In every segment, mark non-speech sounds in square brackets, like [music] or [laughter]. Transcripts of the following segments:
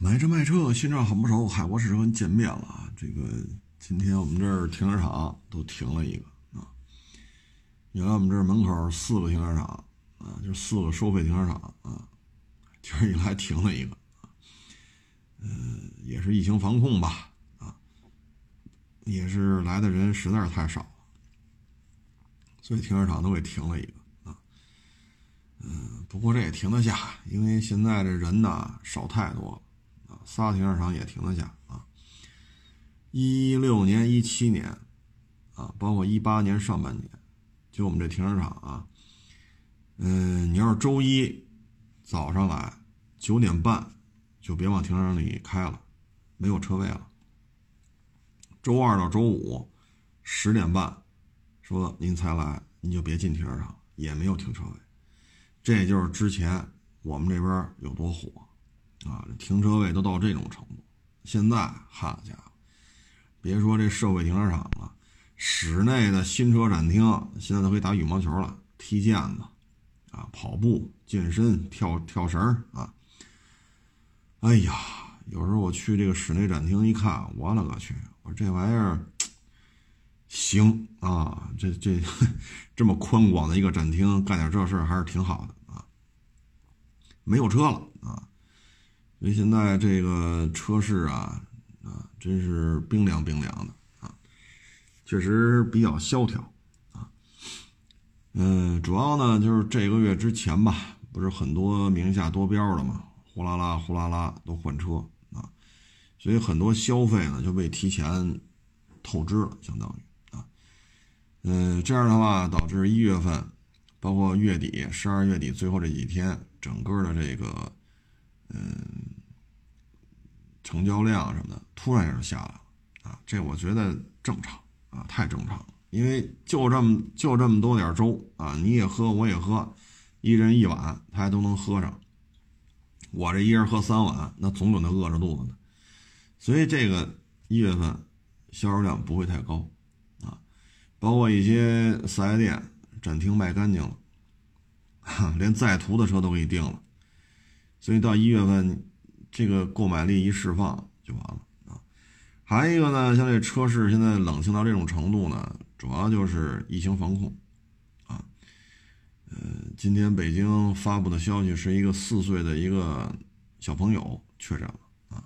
买车卖车，新车很不熟，海博士跟见面了啊！这个今天我们这儿停车场都停了一个啊。原来我们这儿门口四个停车场啊，就四个收费停车场啊，今儿一来停了一个啊。嗯，也是疫情防控吧啊，也是来的人实在是太少了，所以停车场都给停了一个啊。嗯，不过这也停得下，因为现在这人呐少太多了。仨停车场也停得下啊！一六年、一七年，啊，包括一八年上半年，就我们这停车场啊，嗯，你要是周一早上来九点半，就别往停车场里开了，没有车位了。周二到周五十点半，说您才来，您就别进停车场，也没有停车位。这就是之前我们这边有多火。啊，这停车位都到这种程度，现在好家伙，别说这社会停车场了，室内的新车展厅现在都可以打羽毛球了、踢毽子，啊，跑步、健身、跳跳绳啊。哎呀，有时候我去这个室内展厅一看，我勒个去，我说这玩意儿行啊，这这 [laughs] 这么宽广的一个展厅，干点这事还是挺好的啊。没有车了。所以现在这个车市啊，啊，真是冰凉冰凉的啊，确实比较萧条啊。嗯，主要呢就是这个月之前吧，不是很多名下多标的嘛，呼啦啦呼啦啦都换车啊，所以很多消费呢就被提前透支了，相当于啊，嗯，这样的话导致一月份，包括月底十二月底最后这几天，整个的这个。嗯，成交量什么的突然就下来了啊，这我觉得正常啊，太正常了。因为就这么就这么多点粥啊，你也喝我也喝，一人一碗，他还都能喝上。我这一人喝三碗，那总有那饿着肚子的。所以这个一月份销售量不会太高啊，包括一些四 S 店展厅卖干净了，[laughs] 连在途的车都给你定了。所以到一月份，这个购买力一释放就完了啊。还有一个呢，像这车市现在冷清到这种程度呢，主要就是疫情防控啊。呃，今天北京发布的消息是一个四岁的一个小朋友确诊了啊。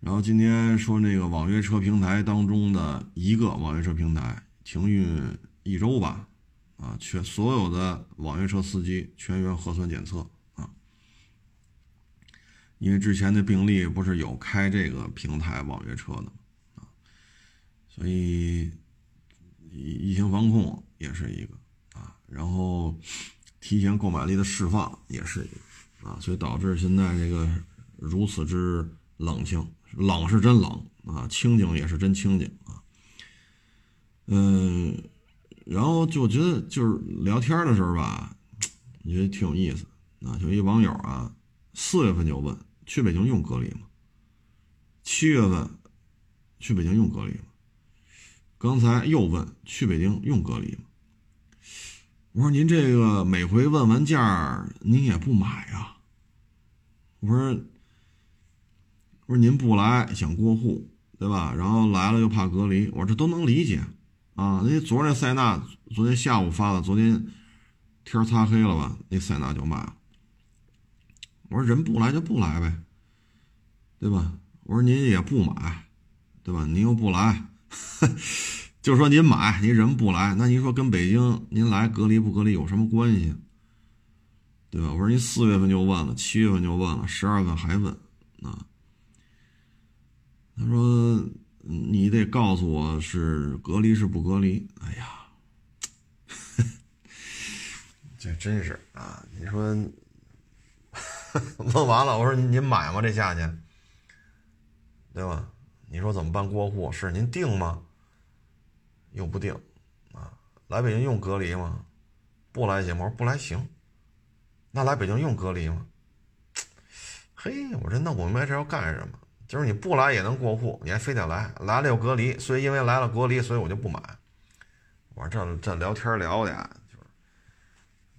然后今天说那个网约车平台当中的一个网约车平台停运一周吧，啊，全所有的网约车司机全员核酸检测。因为之前的病例不是有开这个平台网约车的啊，所以疫情防控也是一个啊，然后提前购买力的释放也是一个啊，所以导致现在这个如此之冷清，冷是真冷啊，清静也是真清静啊，嗯，然后就觉得就是聊天的时候吧，我觉得挺有意思啊，就一网友啊，四月份就问。去北京用隔离吗？七月份去北京用隔离吗？刚才又问去北京用隔离吗？我说您这个每回问完价您也不买呀？我说我说您不来想过户对吧？然后来了又怕隔离，我这都能理解啊。那昨儿那塞纳昨天下午发的，昨天天擦黑了吧？那塞纳就卖了。我说人不来就不来呗，对吧？我说您也不买，对吧？您又不来，[laughs] 就说您买，您人不来，那您说跟北京您来隔离不隔离有什么关系？对吧？我说您四月份就问了，七月份就问了，十二月份还问啊？他说你得告诉我是隔离是不隔离？哎呀，这真是啊！你说。[laughs] 问完了，我说您买吗？这价钱，对吧？你说怎么办过户？是您定吗？又不定，啊，来北京用隔离吗？不来行吗？我说不来行。那来北京用隔离吗？嘿，我说那我明白这要干什么？就是你不来也能过户，你还非得来，来了又隔离，所以因为来了隔离，所以我就不买。我说这这聊天聊的，就是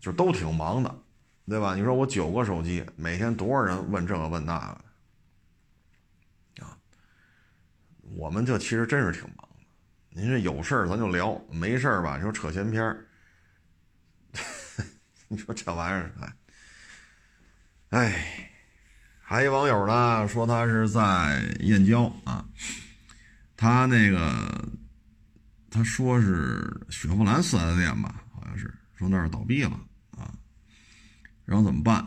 就都挺忙的。对吧？你说我九个手机，每天多少人问这个问那个，啊我们这其实真是挺忙的。您这有事儿咱就聊，没事儿吧就扯闲篇儿。[laughs] 你说这玩意儿，哎，哎，还有网友呢说他是在燕郊啊，他那个他说是雪佛兰四 S 店吧，好像是说那儿倒闭了，然后怎么办？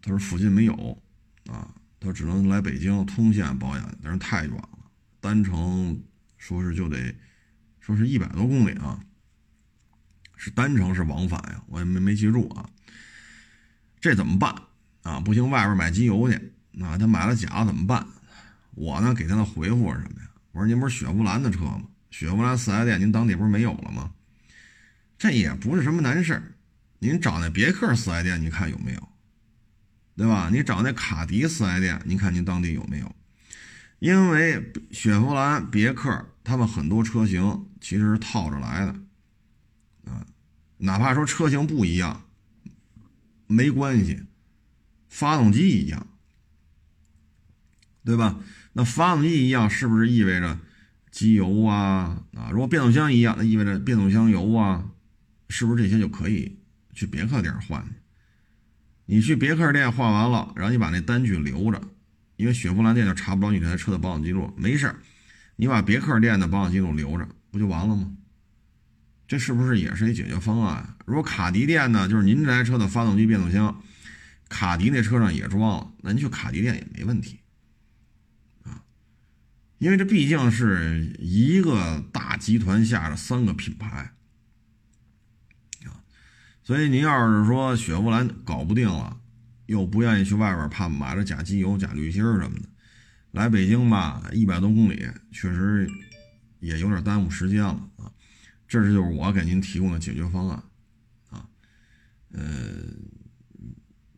他说附近没有啊，他只能来北京通县保养，但是太远了，单程说是就得说是一百多公里啊。是单程是往返呀，我也没没记住啊。这怎么办啊？不行，外边买机油去。那他买了假怎么办？我呢给他的回复是什么呀？我说您不是雪佛兰的车吗？雪佛兰四 S 店您当地不是没有了吗？这也不是什么难事您找那别克四 S 店，你看有没有？对吧？你找那卡迪四 S 店，您看您当地有没有？因为雪佛兰、别克他们很多车型其实是套着来的。啊，哪怕说车型不一样，没关系，发动机一样，对吧？那发动机一样，是不是意味着机油啊？啊，如果变速箱一样，那意味着变速箱油啊，是不是这些就可以去别克店换去？你去别克店换完了，然后你把那单据留着，因为雪佛兰店就查不着你这台车的保养记录，没事你把别克店的保养记录留着，不就完了吗？这是不是也是一解决方案？如果卡迪店呢，就是您这台车的发动机、变速箱，卡迪那车上也装了，那您去卡迪店也没问题啊。因为这毕竟是一个大集团下的三个品牌，所以您要是说雪佛兰搞不定了，又不愿意去外边，怕买了假机油、假滤芯什么的，来北京吧，一百多公里，确实也有点耽误时间了啊。这是就是我给您提供的解决方案，啊，呃，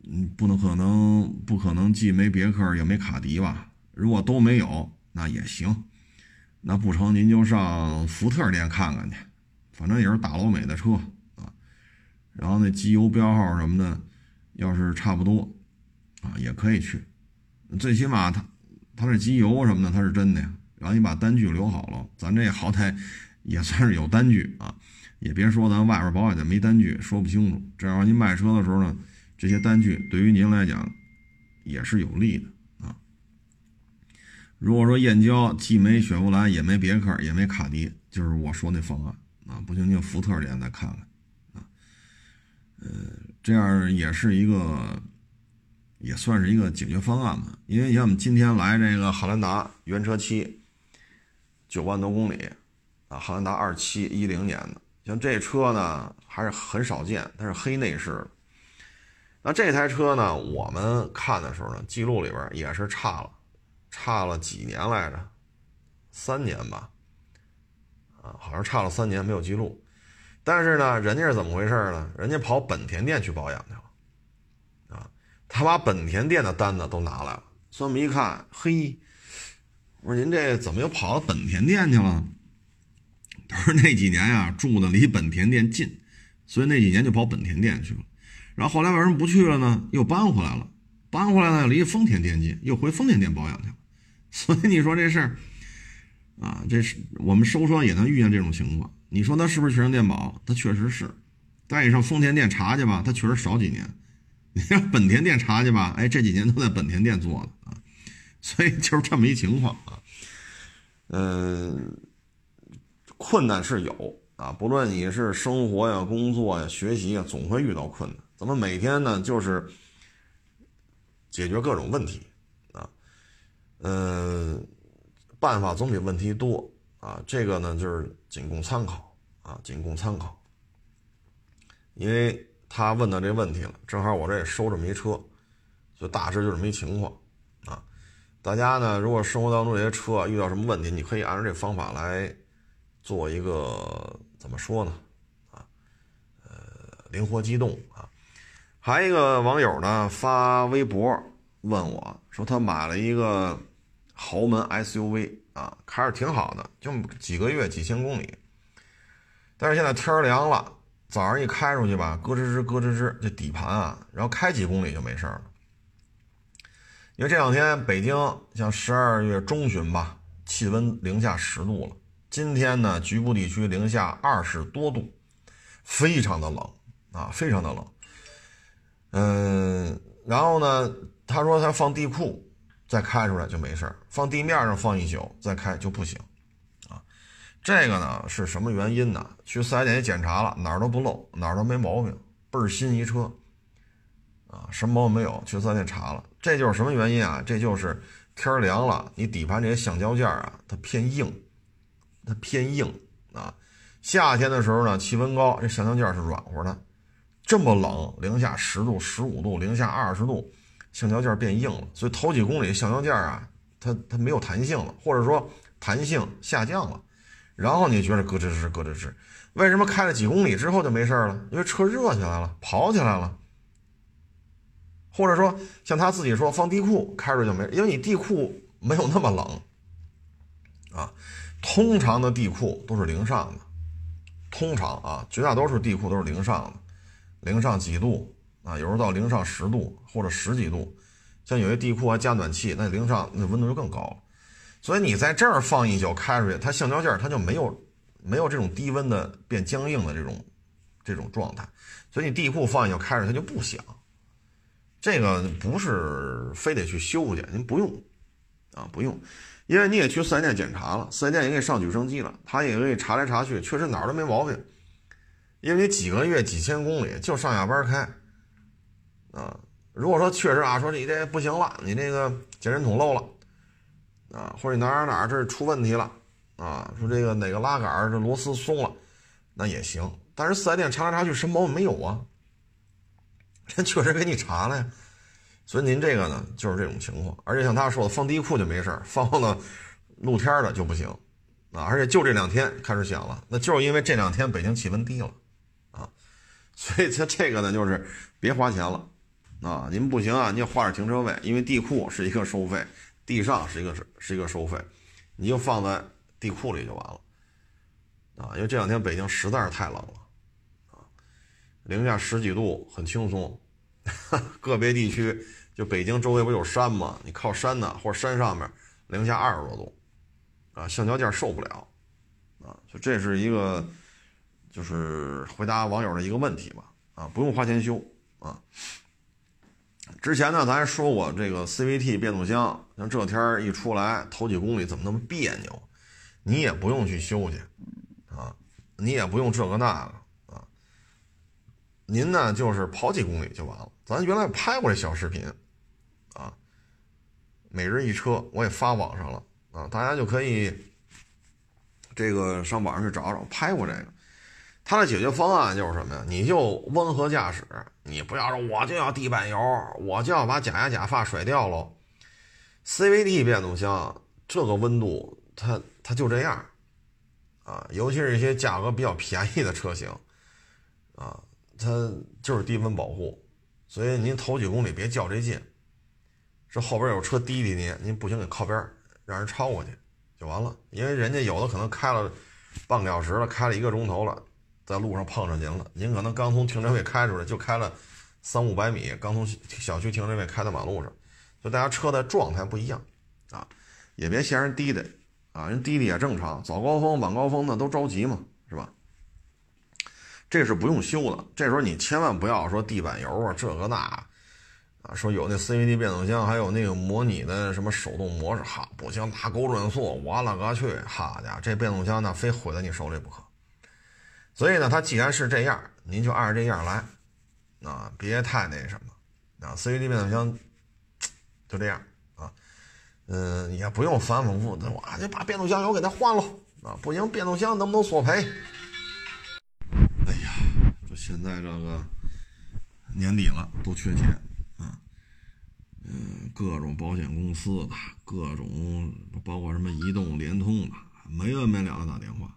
嗯，不能可能不可能既没别克也没卡迪吧？如果都没有，那也行，那不成您就上福特店看看去，反正也是大老美的车，然后那机油标号什么的，要是差不多，啊，也可以去，最起码他他这机油什么的他是真的呀，然后你把单据留好了，咱这好歹。也算是有单据啊，也别说咱外边保险的没单据，说不清楚。这样您卖车的时候呢，这些单据对于您来讲也是有利的啊。如果说燕郊既没雪佛兰，也没别克，也没卡迪，就是我说那方案啊，不行就福特店再看看。呃，这样也是一个，也算是一个解决方案吧。因为像我们今天来这个汉兰达原车漆，九万多公里。啊，汉兰达二七一零年的，像这车呢还是很少见，它是黑内饰。那这台车呢，我们看的时候呢，记录里边也是差了，差了几年来着？三年吧。啊，好像差了三年没有记录。但是呢，人家是怎么回事呢？人家跑本田店去保养去了。啊，他把本田店的单子都拿来了。所以我们一看，嘿，我说您这怎么又跑到本田店去了？他说那几年呀，住的离本田店近，所以那几年就跑本田店去了。然后后来为什么不去了呢？又搬回来了，搬回来呢离丰田店近，又回丰田店保养去了。[laughs] 所以你说这事儿啊，这是我们收车也能遇见这种情况。你说他是不是全程电保？他确实是。但你上丰田店查去吧，他确实少几年。你上本田店查去吧，哎，这几年都在本田店做的啊。所以就是这么一情况啊。嗯。困难是有啊，不论你是生活呀、工作呀、学习呀，总会遇到困难。咱们每天呢，就是解决各种问题啊，呃，办法总比问题多啊。这个呢，就是仅供参考啊，仅供参考。因为他问到这问题了，正好我这也收这么一车，就大致就这么一情况啊。大家呢，如果生活当中这些车遇到什么问题，你可以按照这方法来。做一个怎么说呢？啊，呃，灵活机动啊。还一个网友呢发微博问我说，他买了一个豪门 SUV 啊，开着挺好的，就几个月几千公里。但是现在天凉了，早上一开出去吧，咯吱吱咯吱吱，这底盘啊，然后开几公里就没事了。因为这两天北京像十二月中旬吧，气温零下十度了。今天呢，局部地区零下二十多度，非常的冷啊，非常的冷。嗯，然后呢，他说他放地库再开出来就没事放地面上放一宿再开就不行啊。这个呢是什么原因呢？去四 S 店也检查了，哪儿都不漏，哪儿都没毛病，倍儿新一车啊，什么毛病没有。去四 S 店查了，这就是什么原因啊？这就是天凉了，你底盘这些橡胶件啊，它偏硬。它偏硬啊，夏天的时候呢，气温高，这橡胶件是软和的。这么冷，零下十度、十五度、零下二十度，橡胶件变硬了，所以头几公里橡胶件啊，它它没有弹性了，或者说弹性下降了。然后你觉得咯吱吱、咯吱吱，为什么开了几公里之后就没事了？因为车热起来了，跑起来了。或者说像他自己说，放地库开着就没，因为你地库没有那么冷啊。通常的地库都是零上的，通常啊，绝大多数地库都是零上的，零上几度啊，有时候到零上十度或者十几度，像有些地库还加暖气，那零上那温度就更高了。所以你在这儿放一宿开出去，它橡胶件它就没有没有这种低温的变僵硬的这种这种状态，所以你地库放一宿开着它就不响。这个不是非得去修去，您不用啊，不用。因为你也去四 S 店检查了，四 S 店也给你上举升机了，他也给你查来查去，确实哪儿都没毛病。因为你几个月几千公里就上下班开，啊，如果说确实啊，说你这不行了，你这个减震筒漏了，啊，或者你哪哪哪这出问题了，啊，说这个哪个拉杆这螺丝松了，那也行。但是四 S 店查来查去什么毛病没有啊？[laughs] 人确实给你查了呀。所以您这个呢，就是这种情况，而且像他说的，放地库就没事放到露天的就不行啊！而且就这两天开始响了，那就是因为这两天北京气温低了啊，所以他这个呢，就是别花钱了啊！您不行啊，你花点停车位，因为地库是一个收费，地上是一个是是一个收费，你就放在地库里就完了啊！因为这两天北京实在是太冷了啊，零下十几度很轻松。[laughs] 个别地区，就北京周围不有山吗？你靠山呢，或者山上面零下二十多度，啊，橡胶件受不了，啊，就这是一个，就是回答网友的一个问题吧，啊，不用花钱修，啊，之前呢咱说过这个 CVT 变速箱，像这天一出来，头几公里怎么那么别扭？你也不用去修去，啊，你也不用这个那个啊。您呢，就是跑几公里就完了。咱原来拍过这小视频，啊，每日一车，我也发网上了啊，大家就可以这个上网上去找找，拍过这个。它的解决方案就是什么呀？你就温和驾驶，你不要说我就要地板油，我就要把假牙假发甩掉喽。CVT 变速箱这个温度，它它就这样啊，尤其是一些价格比较便宜的车型啊。它就是低温保护，所以您头几公里别较这劲。这后边有车滴滴您，您不行给靠边，让人超过去就完了。因为人家有的可能开了半个小时了，开了一个钟头了，在路上碰上您了。您可能刚从停车位开出来，就开了三五百米，刚从小区停车位开到马路上，就大家车的状态不一样啊，也别嫌人滴的啊，人滴滴也正常，早高峰晚高峰那都着急嘛，是吧？这是不用修的，这时候你千万不要说地板油啊，这个那，啊，说有那 CVT 变速箱，还有那个模拟的什么手动模式，哈，不行，大高转速，我勒个去，好家伙，这变速箱那，非毁在你手里不可。所以呢，它既然是这样，您就按着这样来，啊，别太那什么，啊，CVT 变速箱就这样啊，嗯，也不用反反复复的，哇，就把变速箱油给它换了，啊，不行，变速箱能不能索赔？哎呀，这现在这个年底了，都缺钱啊，嗯，各种保险公司的，各种包括什么移动、联通的，没完没了的打电话。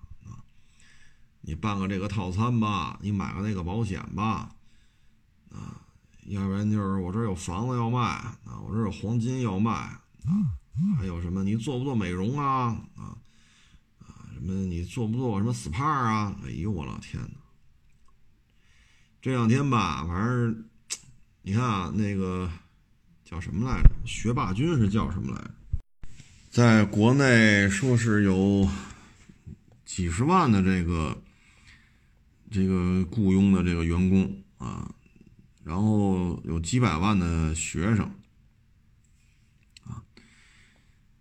你办个这个套餐吧，你买个那个保险吧，啊，要不然就是我这有房子要卖啊，我这有黄金要卖啊，还有什么你做不做美容啊啊啊，什么你做不做什么 SPA 啊？哎呦我老天哪！这两天吧，反正你看啊，那个叫什么来着？学霸君是叫什么来着？在国内说是有几十万的这个这个雇佣的这个员工啊，然后有几百万的学生啊，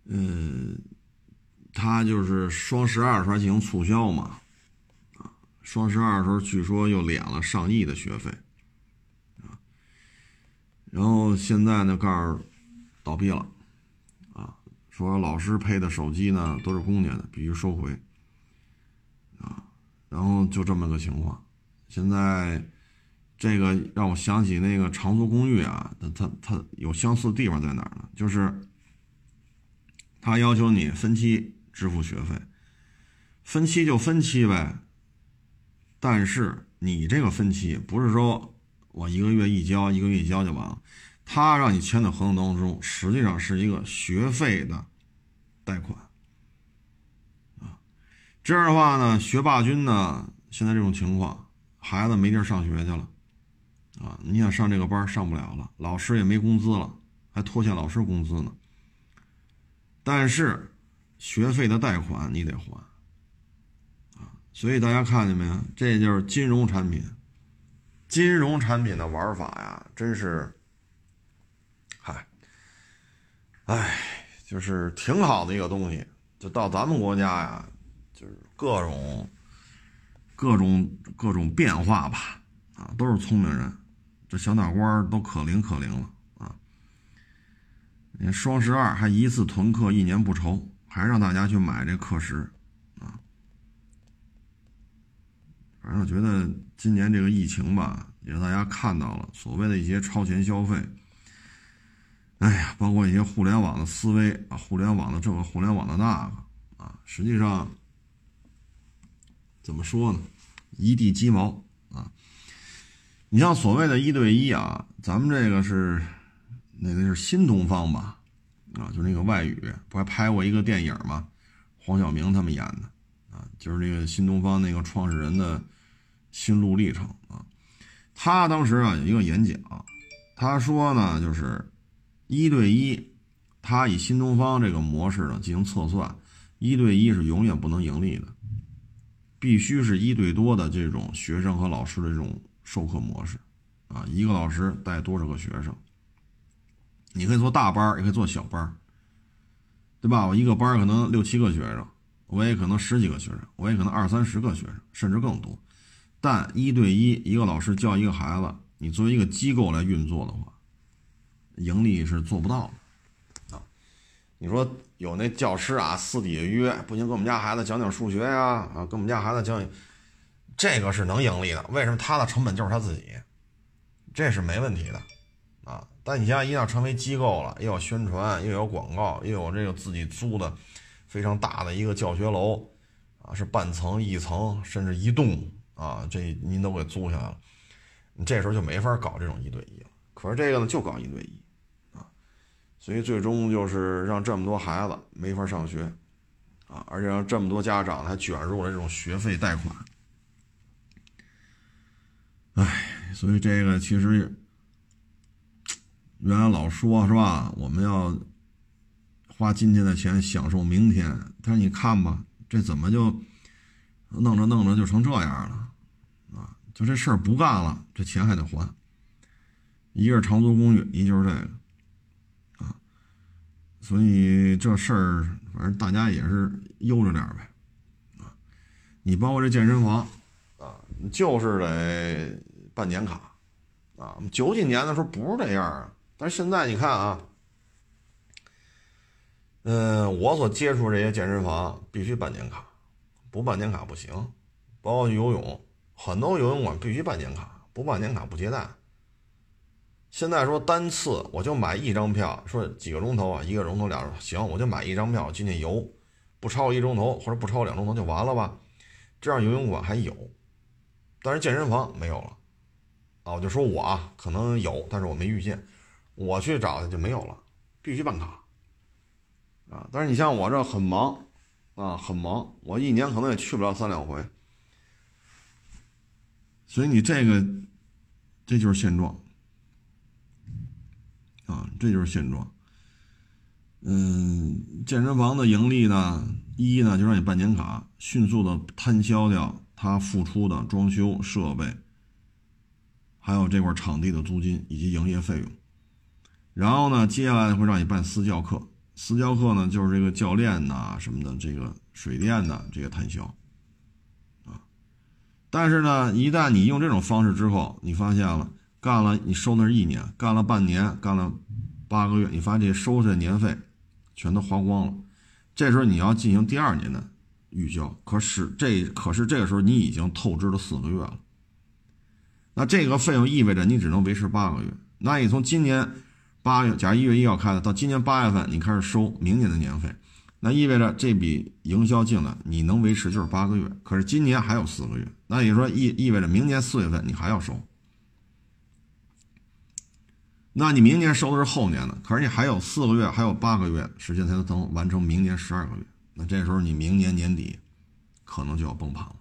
嗯，他就是双十二时候进行促销嘛，啊，双十二时候据说又敛了上亿的学费啊，然后现在呢告诉倒闭了。啊说老师配的手机呢都是公家的，必须收回，然后就这么个情况。现在这个让我想起那个长租公寓啊，它它它有相似地方在哪儿呢？就是他要求你分期支付学费，分期就分期呗。但是你这个分期不是说我一个月一交，一个月一交就完了。他让你签的合同当中，实际上是一个学费的贷款。这样的话呢，学霸君呢，现在这种情况，孩子没地儿上学去了啊。你想上这个班上不了了，老师也没工资了，还拖欠老师工资呢。但是学费的贷款你得还啊。所以大家看见没有？这就是金融产品，金融产品的玩法呀，真是。嗨哎，就是挺好的一个东西，就到咱们国家呀，各种各种各种变化吧，啊，都是聪明人，这小脑瓜都可灵可灵了啊！你看双十二还一次囤课，一年不愁，还让大家去买这课时，啊，反正我觉得今年这个疫情吧，也让大家看到了所谓的一些超前消费。哎呀，包括一些互联网的思维啊，互联网的这个，互联网的那个啊，实际上怎么说呢？一地鸡毛啊！你像所谓的一对一啊，咱们这个是那个是新东方吧？啊，就那个外语不还拍过一个电影吗？黄晓明他们演的啊，就是那个新东方那个创始人的心路历程啊。他当时啊有一个演讲，他说呢，就是。一对一，他以新东方这个模式呢进行测算，一对一是永远不能盈利的，必须是一对多的这种学生和老师的这种授课模式，啊，一个老师带多少个学生，你可以做大班，也可以做小班，对吧？我一个班可能六七个学生，我也可能十几个学生，我也可能二三十个学生，甚至更多，但一对一，一个老师教一个孩子，你作为一个机构来运作的话。盈利是做不到的啊！你说有那教师啊，私底下约，不行，给我们家孩子讲讲数学呀，啊，给我们家孩子讲，这个是能盈利的。为什么？他的成本就是他自己，这是没问题的啊。但你现在一旦成为机构了，又有宣传，又有广告，又有这个自己租的非常大的一个教学楼啊，是半层、一层，甚至一栋啊，这您都给租下来了，你这时候就没法搞这种一对一了。可是这个呢，就搞一对一。所以最终就是让这么多孩子没法上学，啊，而且让这么多家长还卷入了这种学费贷款，哎，所以这个其实原来老说是吧，我们要花今天的钱享受明天，但是你看吧，这怎么就弄着弄着就成这样了，啊，就这事儿不干了，这钱还得还，一个是长租公寓，一就是这个。所以这事儿，反正大家也是悠着点呗，啊，你包括这健身房，啊，就是得办年卡，啊，九几年的时候不是这样啊，但是现在你看啊，嗯，我所接触这些健身房必须办年卡，不办年卡不行，包括去游泳，很多游泳馆必须办年卡，不办年卡不接待。现在说单次我就买一张票，说几个钟头啊，一个钟头俩行，我就买一张票进去游，不超过一钟头或者不超过两钟头就完了吧？这样游泳馆还有，但是健身房没有了啊！我就说我啊，可能有，但是我没遇见，我去找的就没有了，必须办卡啊！但是你像我这很忙啊，很忙，我一年可能也去不了三两回，所以你这个这就是现状。啊，这就是现状。嗯，健身房的盈利呢，一呢就让你办年卡，迅速的摊销掉他付出的装修设备，还有这块场地的租金以及营业费用。然后呢，接下来会让你办私教课，私教课呢就是这个教练呐什么的，这个水电的这个摊销，啊，但是呢，一旦你用这种方式之后，你发现了干了，你收那是一年，干了半年，干了八个月，你发现这收的年费全都花光了，这时候你要进行第二年的预交，可是这可是这个时候你已经透支了四个月了，那这个费用意味着你只能维持八个月，那你从今年。八月，假如一月一号开的，到今年八月份你开始收明年的年费，那意味着这笔营销进来你能维持就是八个月，可是今年还有四个月，那也说意意味着明年四月份你还要收，那你明年收的是后年的，可是你还有四个月，还有八个月时间才能完成明年十二个月，那这时候你明年年底可能就要崩盘了，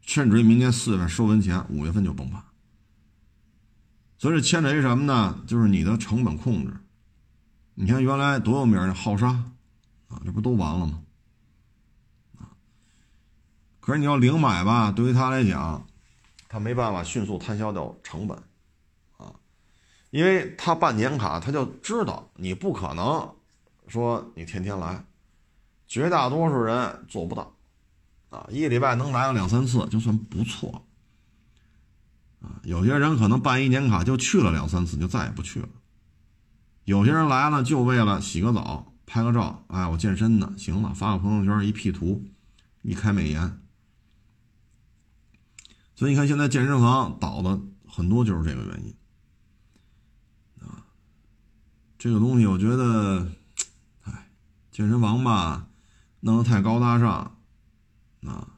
甚至于明年四月份收完钱，五月份就崩盘。所以牵扯于什么呢？就是你的成本控制。你看原来多有名的浩沙，啊，这不都完了吗？啊，可是你要零买吧，对于他来讲，他没办法迅速摊销掉成本，因为他办年卡，他就知道你不可能说你天天来，绝大多数人做不到，啊，一个礼拜能来个两三次就算不错。啊，有些人可能办一年卡就去了两三次，就再也不去了。有些人来了就为了洗个澡、拍个照，哎，我健身呢，行了，发个朋友圈一 P 图，一开美颜。所以你看，现在健身房倒的很多就是这个原因。啊，这个东西我觉得，哎，健身房吧，弄得太高大上，啊，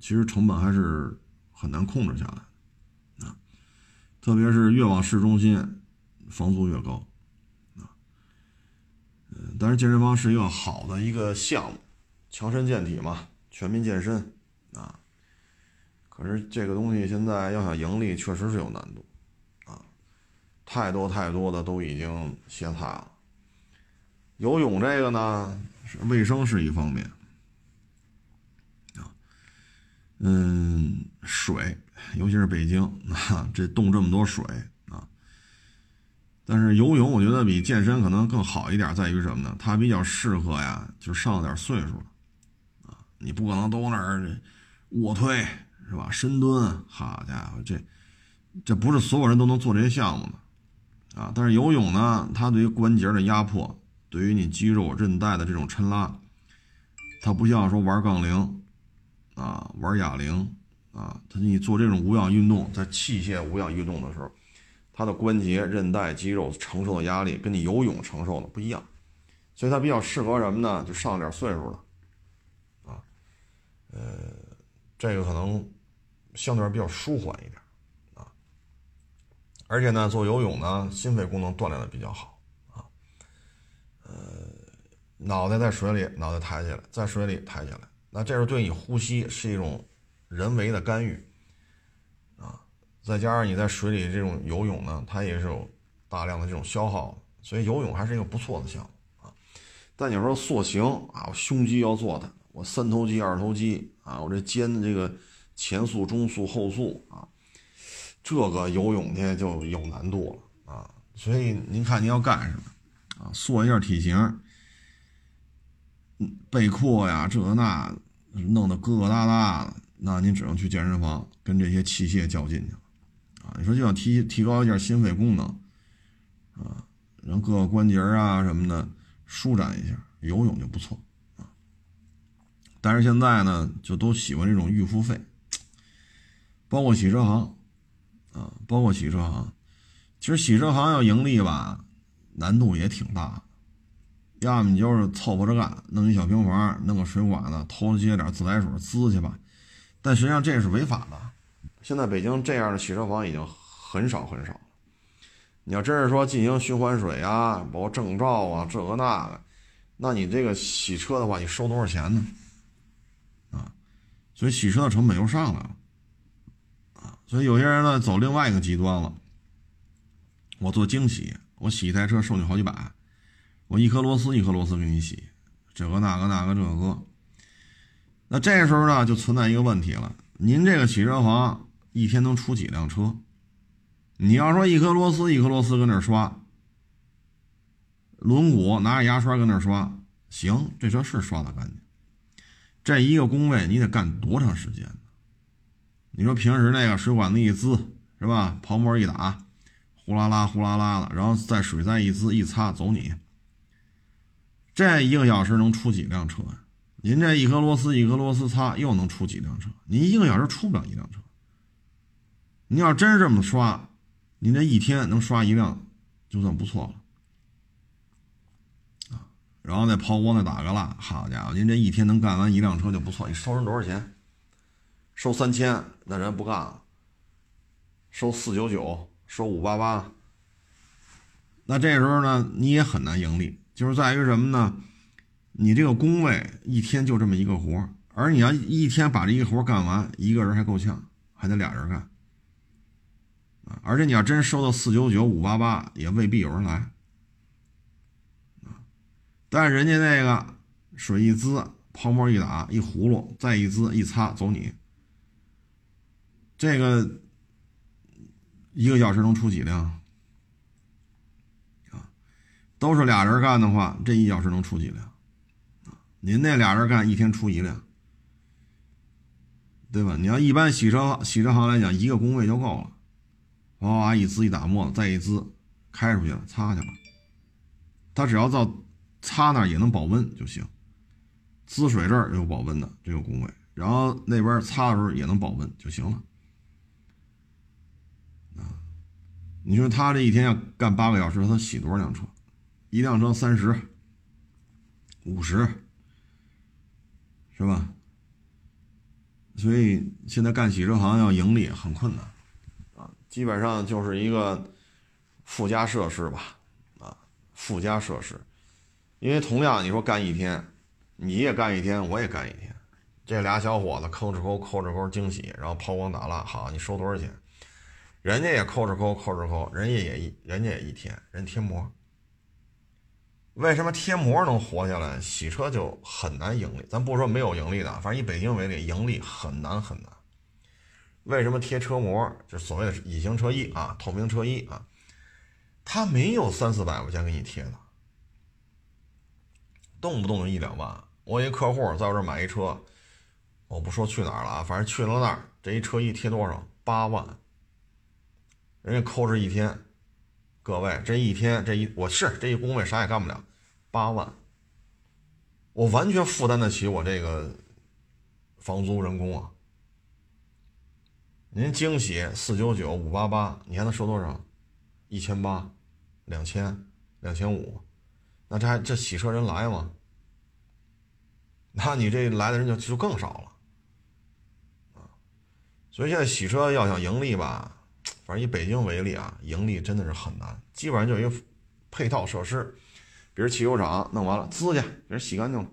其实成本还是很难控制下来。啊特别是越往市中心，房租越高，啊，嗯，但是健身房是一个好的一个项目，强身健体嘛，全民健身，啊，可是这个东西现在要想盈利，确实是有难度，太多太多的都已经歇菜了。游泳这个呢，是卫生是一方面，啊，嗯，水。尤其是北京啊，这冻这么多水啊。但是游泳我觉得比健身可能更好一点，在于什么呢？它比较适合呀，就上了点岁数了啊。你不可能都那儿卧推是吧？深蹲，好家伙，这这不是所有人都能做这些项目的啊。但是游泳呢，它对于关节的压迫，对于你肌肉韧带的这种抻拉，它不像说玩杠铃啊，玩哑铃。啊，它你做这种无氧运动，在器械无氧运动的时候，它的关节、韧带、肌肉承受的压力跟你游泳承受的不一样，所以它比较适合什么呢？就上点岁数了，啊，呃，这个可能相对比较舒缓一点，而且呢，做游泳呢，心肺功能锻炼的比较好，啊，呃，脑袋在水里，脑袋抬起来，在水里抬起来，那这时候对你呼吸是一种。人为的干预，啊，再加上你在水里这种游泳呢，它也是有大量的这种消耗，所以游泳还是一个不错的项目啊。但你说塑形啊，我胸肌要做的，我三头肌、二头肌啊，我这肩的这个前束、中束、后束啊，这个游泳去就有难度了啊。所以您看您要干什么啊？塑一下体型，背阔呀，这那弄得疙疙瘩瘩的。那您只能去健身房跟这些器械较劲去了，啊，你说就想提提高一下心肺功能，啊，让各个关节啊什么的舒展一下，游泳就不错啊。但是现在呢，就都喜欢这种预付费，包括洗车行，啊，包括洗车行，其实洗车行要盈利吧，难度也挺大，要么你就是凑合着干，弄一小平房，弄个水管子，偷接点自来水滋去吧。但实际上这是违法的。现在北京这样的洗车房已经很少很少。你要真是说进行循环水啊，包括证照啊，这个那个，那你这个洗车的话，你收多少钱呢？啊，所以洗车的成本又上来了。所以有些人呢走另外一个极端了。我做精洗，我洗一台车收你好几百，我一颗螺丝一颗螺丝给你洗，这个那个那个这个。那这时候呢，就存在一个问题了：您这个洗车房一天能出几辆车？你要说一颗螺丝一颗螺丝跟那刷，轮毂拿着牙刷跟那刷，行，这车是刷的干净。这一个工位你得干多长时间？你说平时那个水管子一滋是吧？泡沫一打，呼啦啦呼啦啦的，然后再水再一滋一擦走你。这一个小时能出几辆车呀？您这一颗螺丝一颗螺丝擦又能出几辆车？您一个小时出不了一辆车。您要真是这么刷，您这一天能刷一辆就算不错了啊。然后再抛光再打个蜡，好家伙，您这一天能干完一辆车就不错。你收人多少钱？收三千，那人不干了。收四九九，收五八八，那这时候呢，你也很难盈利，就是在于什么呢？你这个工位一天就这么一个活而你要一天把这一活干完，一个人还够呛，还得俩人干！而且你要真收到四九九、五八八，也未必有人来。但人家那个水一滋，泡沫一打，一葫芦，再一滋一擦，走你。这个一个小时能出几辆啊？都是俩人干的话，这一小时能出几辆？您那俩人干一天出一辆，对吧？你要一般洗车洗车行来讲，一个工位就够了，哇哇一滋一打沫子，再一滋开出去了，擦去了。他只要到擦那也能保温就行，滋水这儿有保温的这个工位，然后那边擦的时候也能保温就行了。啊，你说他这一天要干八个小时，他洗多少辆车？一辆车三十、五十。是吧？所以现在干洗车行要盈利很困难，啊，基本上就是一个附加设施吧，啊，附加设施。因为同样你说干一天，你也干一天，我也干一天，这俩小伙子抠着抠抠着抠精洗，然后抛光打蜡，好，你收多少钱？人家也抠着抠抠着抠，人家也一人家也一天，人贴膜。为什么贴膜能活下来，洗车就很难盈利？咱不说没有盈利的，反正以北京为例，盈利很难很难。为什么贴车膜？就所谓的隐形车衣啊，透明车衣啊，他没有三四百块钱给你贴的，动不动就一两万。我一客户在我这买一车，我不说去哪儿了啊，反正去了那儿，这一车衣贴多少？八万，人家抠着一天。各位，这一天这一我是这一工位啥也干不了。八万，我完全负担得起我这个房租人工啊！您惊喜四九九五八八，你还能收多少？一千八，两千，两千五，那这还这洗车人来吗？那你这来的人就就更少了啊！所以现在洗车要想盈利吧，反正以北京为例啊，盈利真的是很难，基本上就一个配套设施。比如汽修厂弄完了，滋去，给人洗干净了，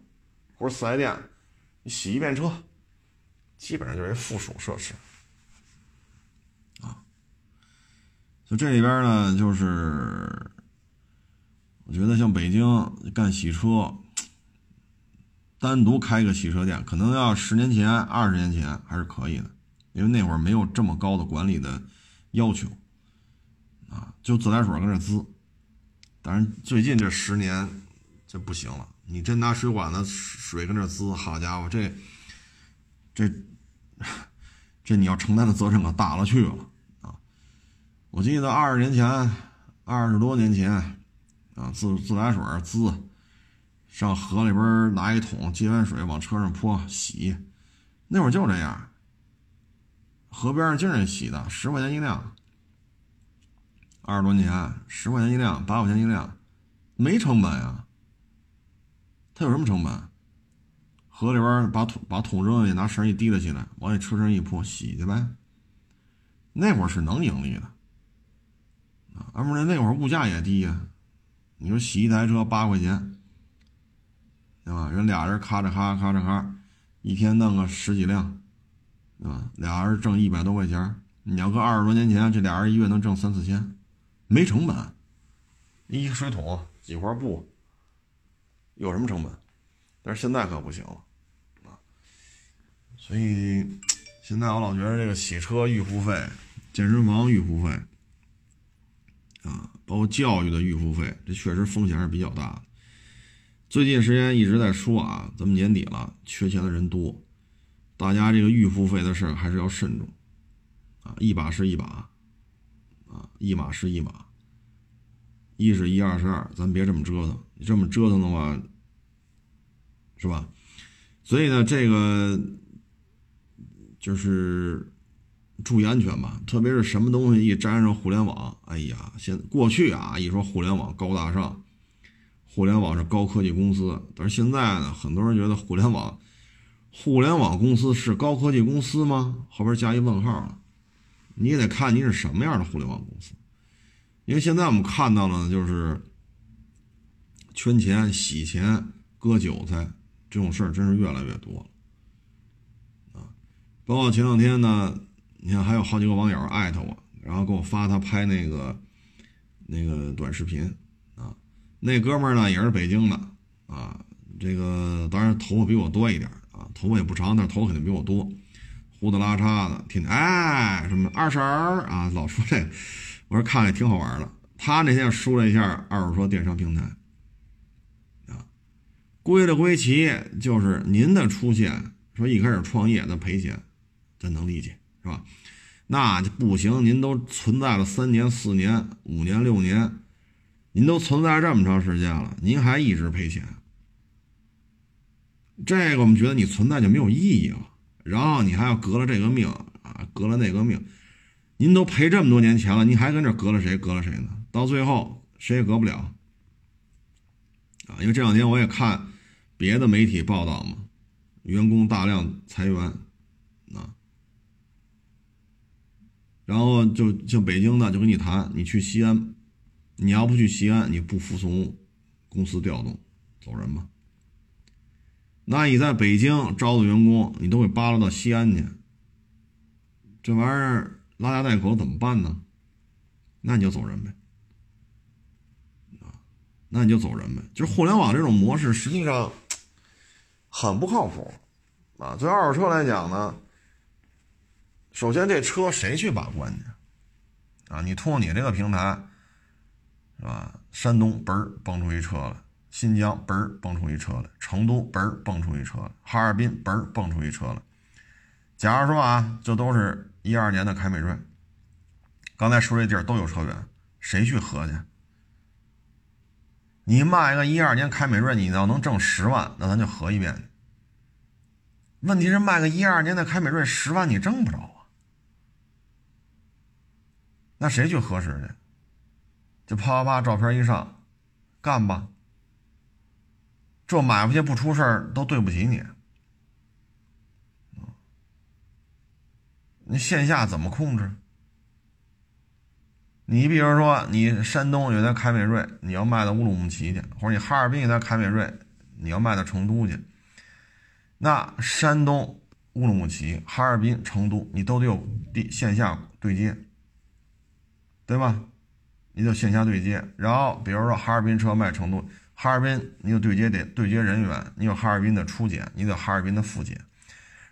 或者四 S 店，你洗一遍车，基本上就是一附属设施，啊，就这里边呢，就是我觉得像北京干洗车，单独开个洗车店，可能要十年前、二十年前还是可以的，因为那会儿没有这么高的管理的要求，啊，就自来水跟这滋。但是最近这十年，这不行了。你真拿水管子水跟这滋，好家伙，这这这你要承担的责任可大了去了啊！我记得二十年前，二十多年前啊，自自来水滋，上河里边拿一桶接完水往车上泼洗，那会儿就这样。河边上经常洗的，十块钱一辆。二十多年，十块钱一辆，八块钱一辆，没成本呀。它有什么成本？河里边把桶把桶扔下去，拿绳一提了起来，往你车上一泼，洗去呗。那会儿是能盈利的啊，而且那会儿物价也低呀。你说洗一台车八块钱，对吧？人俩人咔嚓咔嚓咔嚓咔，一天弄个十几辆，啊？俩人挣一百多块钱，你要搁二十多年前，这俩人一月能挣三四千。没成本，一个水桶几块布，有什么成本？但是现在可不行了啊！所以现在我老觉得这个洗车预付费、健身房预付费啊，包括教育的预付费，这确实风险是比较大的。最近时间一直在说啊，咱们年底了，缺钱的人多，大家这个预付费的事还是要慎重啊！一把是一把啊，一码是一码。一是一二是二，咱别这么折腾。你这么折腾的话，是吧？所以呢，这个就是注意安全吧。特别是什么东西一沾上互联网，哎呀，现过去啊，一说互联网高大上，互联网是高科技公司。但是现在呢，很多人觉得互联网，互联网公司是高科技公司吗？后边加一问号了。你也得看你是什么样的互联网公司。因为现在我们看到了，就是圈钱、洗钱、割韭菜这种事儿，真是越来越多了啊！包括前两天呢，你看还有好几个网友艾特我，然后给我发他拍那个那个短视频啊。那哥们儿呢也是北京的啊，这个当然头发比我多一点啊，头发也不长，但是头发肯定比我多，胡子拉碴的，天天哎什么二婶儿啊，老说这。我说看着挺好玩的。他那天说了一下二手车电商平台，啊，归了归齐，就是您的出现，说一开始创业那赔钱，咱能理解是吧？那就不行，您都存在了三年、四年、五年、六年，您都存在这么长时间了，您还一直赔钱，这个我们觉得你存在就没有意义了。然后你还要革了这个命啊，革了那个命。您都赔这么多年钱了，您还跟这隔了谁？隔了谁呢？到最后谁也隔不了啊！因为这两天我也看别的媒体报道嘛，员工大量裁员啊，然后就像北京的就跟你谈，你去西安，你要不去西安，你不服从公司调动，走人吧。那你在北京招的员工，你都给扒拉到西安去，这玩意儿。拉家带口怎么办呢？那你就走人呗，啊，那你就走人呗。就是互联网这种模式，实际上很不靠谱啊。对二手车来讲呢，首先这车谁去把关去啊？你通过你这个平台，是吧？山东嘣儿蹦出一车来，新疆嘣儿蹦出一车来，成都嘣儿蹦出一车来，哈尔滨嘣儿蹦出一车来。假如说啊，这都是。一二年的凯美瑞，刚才说这地儿都有车源，谁去合去？你卖个一二年凯美瑞，你要能挣十万，那咱就合一遍。问题是卖个一二年的凯美瑞十万你挣不着啊，那谁去核实去？就啪啪啪照片一上，干吧。这买回去不出事儿都对不起你。你线下怎么控制？你比如说，你山东有台凯美瑞，你要卖到乌鲁木齐去，或者你哈尔滨有台凯美瑞，你要卖到成都去，那山东、乌鲁木齐、哈尔滨、成都，你都得有地线下对接，对吧？你就线下对接，然后比如说哈尔滨车卖成都，哈尔滨你有对接得对接人员，你有哈尔滨的初检，你有哈尔滨的复检。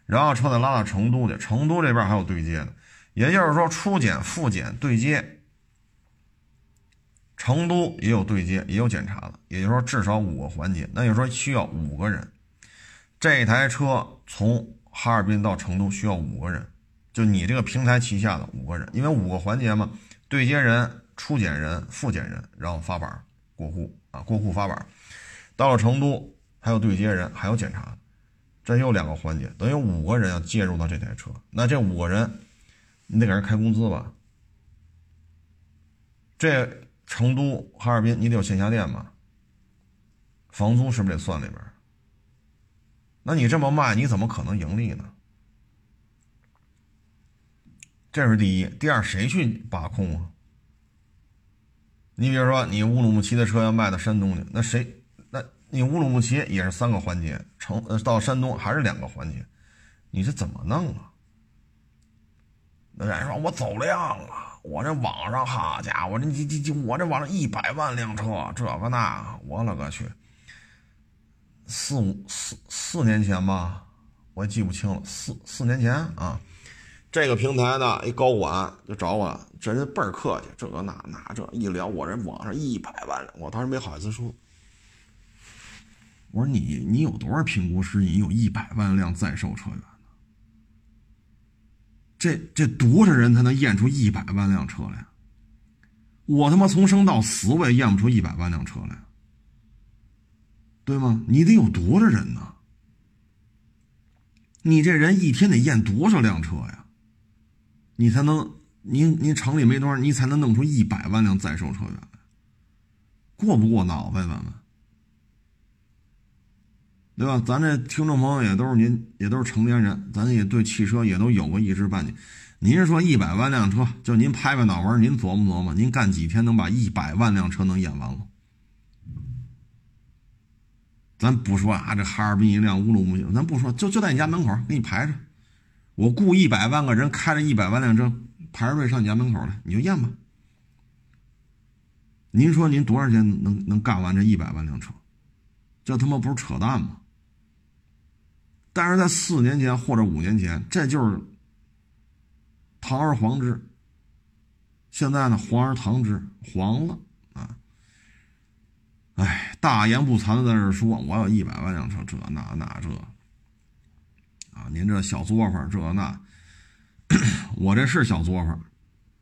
然后车得拉到成都去，成都这边还有对接的，也就是说初检、复检对接，成都也有对接，也有检查的，也就是说至少五个环节，那就说需要五个人。这台车从哈尔滨到成都需要五个人，就你这个平台旗下的五个人，因为五个环节嘛，对接人、初检人、复检人，然后发板过户啊，过户发板，到了成都还有对接人，还有检查。这又两个环节，等于五个人要介入到这台车，那这五个人，你得给人开工资吧？这成都、哈尔滨，你得有线下店吧？房租是不是得算里边？那你这么卖，你怎么可能盈利呢？这是第一，第二，谁去把控啊？你比如说，你乌鲁木齐的车要卖到山东去，那谁？那你乌鲁木齐也是三个环节，成呃到山东还是两个环节，你这怎么弄啊？那人说我走量了，我这网上好家伙，这这这我这网上一百万辆车，这个那，我勒个去！四五四四年前吧，我也记不清了，四四年前啊。这个平台呢，一高管就找我，这人倍儿客气，这个那那这一聊，我这网上一百万，我当时没好意思说。我说你你有多少评估师？你有一百万辆在售车源呢？这这多少人才能验出一百万辆车来？我他妈从生到死我也验不出一百万辆车来，对吗？你得有多少人呢？你这人一天得验多少辆车呀？你才能，您您城里没多少，你才能弄出一百万辆在售车源来，过不过脑子，咱们，对吧？咱这听众朋友也都是您，也都是成年人，咱也对汽车也都有过一知半解。您说一百万辆车，就您拍拍脑门，您琢磨琢磨，您干几天能把一百万辆车能验完了？咱不说啊，这哈尔滨一辆乌鲁木齐，咱不说，就就在你家门口给你排着。我雇一百万个人开着一百万辆车排着队上你家门口来，你就验吧。您说您多少钱能能干完这一百万辆车？这他妈不是扯淡吗？但是在四年前或者五年前，这就是堂而皇之。现在呢，皇而堂之，黄了啊！哎，大言不惭的在这说，我有一百万辆车，这那那这。啊，您这小作坊这那，[clears throat] 我这是小作坊，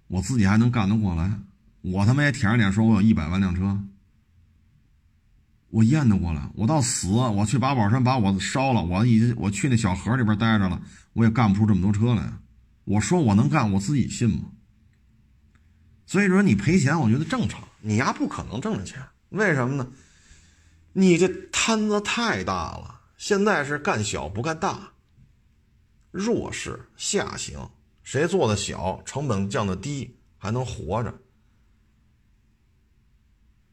我自己还能干得过来？我他妈也舔着脸说，我有一百万辆车，我验得过来。我到死，我去八宝山把我烧了，我已经我去那小河里边待着了，我也干不出这么多车来。我说我能干，我自己信吗？所以说你赔钱，我觉得正常。你丫不可能挣着钱，为什么呢？你这摊子太大了。现在是干小不干大。弱势下行，谁做的小，成本降的低，还能活着，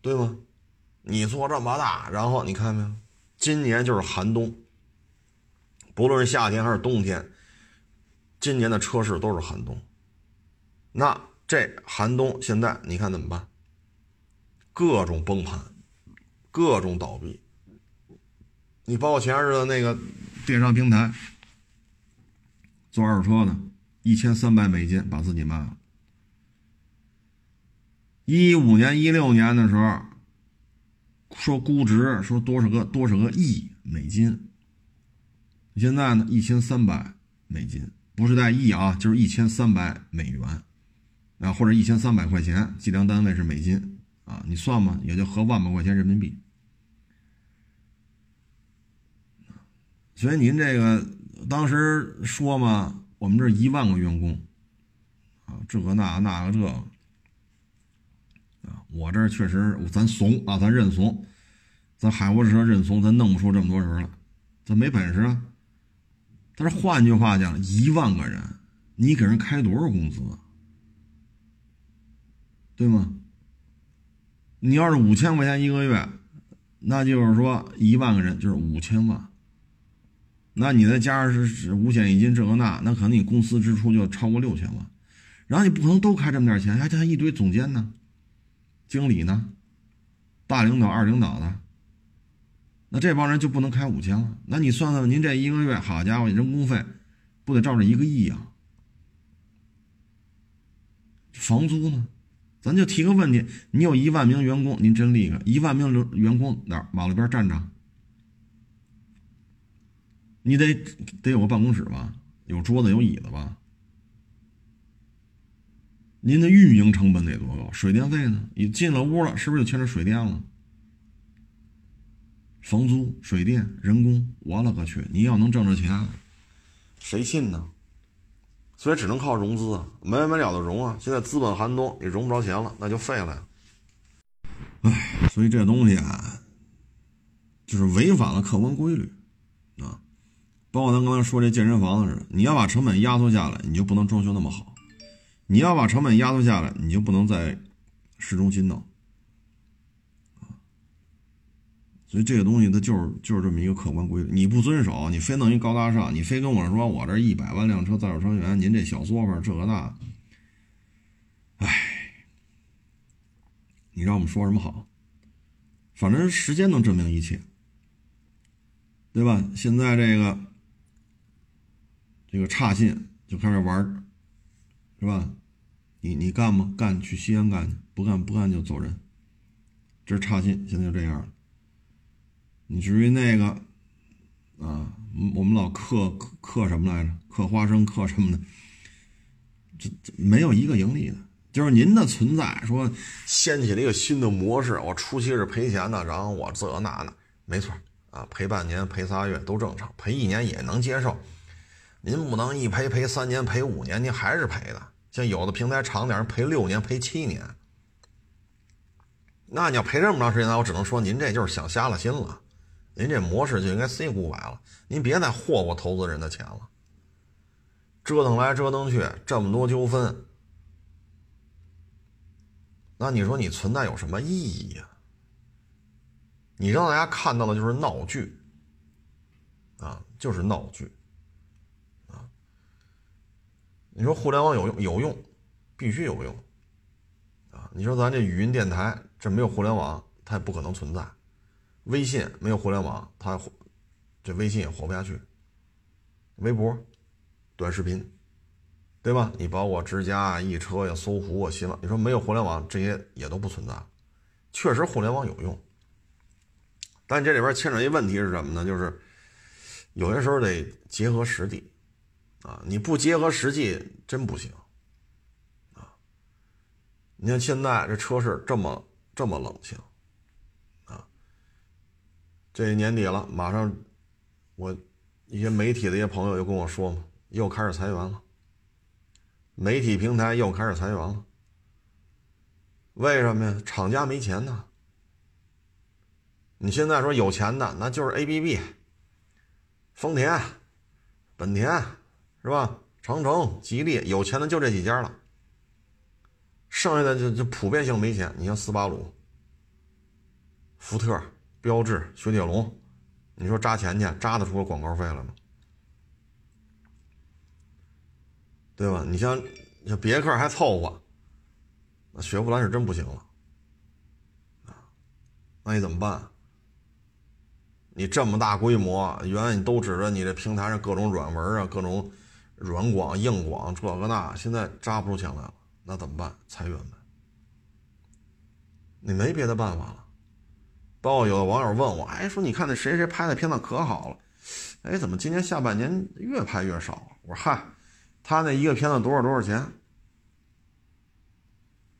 对吗？你做这么大，然后你看没有？今年就是寒冬，不论是夏天还是冬天，今年的车市都是寒冬。那这寒冬现在你看怎么办？各种崩盘，各种倒闭。你包括前日子那个电商平台。做二手车的，一千三百美金把自己卖了。一五年、一六年的时候，说估值说多少个多少个亿美金，现在呢一千三百美金，不是带亿啊，就是一千三百美元啊，或者一千三百块钱，计量单位是美金啊，你算吧，也就合万把块钱人民币。所以您这个。当时说嘛，我们这一万个员工，啊，这个那个那个这，啊，我这确实咱怂啊，咱认怂，咱海沃车认怂，咱弄不出这么多人来，咱没本事啊。但是换句话讲，一万个人，你给人开多少工资？对吗？你要是五千块钱一个月，那就是说一万个人就是五千万。那你再加上是是五险一金这个那，那可能你公司支出就超过六千万，然后你不可能都开这么点钱，还还一堆总监呢，经理呢，大领导、二领导的，那这帮人就不能开五千了。那你算算，您这一个月，好家伙，人工费不得照着一个亿啊？房租呢？咱就提个问题，你有一万名员工，您真厉害，一万名员工哪马路边站着？你得得有个办公室吧，有桌子有椅子吧。您的运营成本得多高？水电费呢？你进了屋了，是不是就牵扯水电了？房租、水电、人工，我勒个去！你要能挣着钱，谁信呢？所以只能靠融资啊，没完没了的融啊！现在资本寒冬，你融不着钱了，那就废了呀。哎，所以这东西啊，就是违反了客观规律啊。包括咱刚才说这健身房的似的，你要把成本压缩下来，你就不能装修那么好；你要把成本压缩下来，你就不能在市中心弄。所以这个东西它就是就是这么一个客观规律，你不遵守，你非弄一高大上，你非跟我说我这一百万辆车在售车源，您这小作坊这个那，哎，你让我们说什么好？反正时间能证明一切。对吧？现在这个这个差信就开始玩，是吧？你你干吗？干去西安干去，不干不干就走人。这是差信，现在就这样了。你至于那个啊，我们老刻刻什么来着？刻花生，刻什么的？这这没有一个盈利的，就是您的存在说掀起了一个新的模式。我初期是赔钱的，然后我这那的，没错啊，赔半年、赔仨月都正常，赔一年也能接受。您不能一赔赔三年、赔五年，您还是赔的。像有的平台长点，赔六年、赔七年，那你要赔这么长时间，那我只能说您这就是想瞎了心了。您这模式就应该 say goodbye 了，您别再霍霍投资人的钱了。折腾来折腾去，这么多纠纷，那你说你存在有什么意义呀？你让大家看到的就是闹剧，啊，就是闹剧，啊。你说互联网有用有用，必须有用，啊。你说咱这语音电台，这没有互联网，它也不可能存在。微信没有互联网，它这微信也活不下去。微博。短视频，对吧？你包括之家、易车呀、搜狐啊、新浪，你说没有互联网，这些也都不存在。确实，互联网有用，但这里边牵扯一问题是什么呢？就是有些时候得结合实际啊，你不结合实际真不行啊。你看现在这车市这么这么冷清啊，这年底了，马上我一些媒体的一些朋友又跟我说嘛。又开始裁员了，媒体平台又开始裁员了。为什么呀？厂家没钱呢。你现在说有钱的，那就是 ABB、丰田、本田，是吧？长城、吉利，有钱的就这几家了。剩下的就就普遍性没钱。你像斯巴鲁、福特、标致、雪铁龙，你说扎钱去，扎得出广告费来吗？对吧？你像像别克还凑合，那雪佛兰是真不行了！那你怎么办？你这么大规模，原来你都指着你这平台上各种软文啊、各种软广、硬广这个那，现在扎不出钱来了，那怎么办？裁员呗！你没别的办法了。包括有的网友问我，哎，说你看那谁谁拍的片子可好了，哎，怎么今年下半年越拍越少？我说嗨。他那一个片子多少多少钱，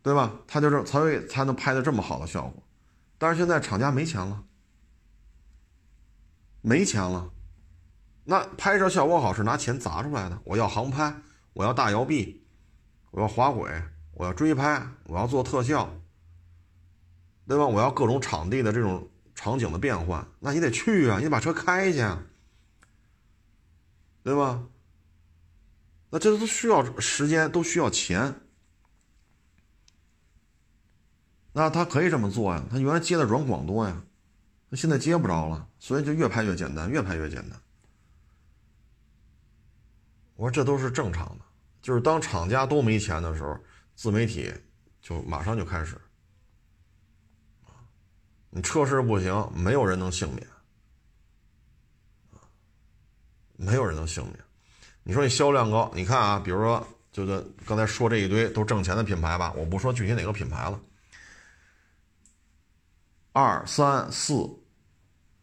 对吧？他就是才会才能拍的这么好的效果，但是现在厂家没钱了，没钱了，那拍摄效果好是拿钱砸出来的。我要航拍，我要大摇臂，我要滑轨，我要追拍，我要做特效，对吧？我要各种场地的这种场景的变换，那你得去啊，你得把车开去，对吧？那这都需要时间，都需要钱。那他可以这么做呀，他原来接的软广多呀，那现在接不着了，所以就越拍越简单，越拍越简单。我说这都是正常的，就是当厂家都没钱的时候，自媒体就马上就开始。你车市不行，没有人能幸免，没有人能幸免。你说你销量高，你看啊，比如说，就是刚才说这一堆都挣钱的品牌吧，我不说具体哪个品牌了。二三四，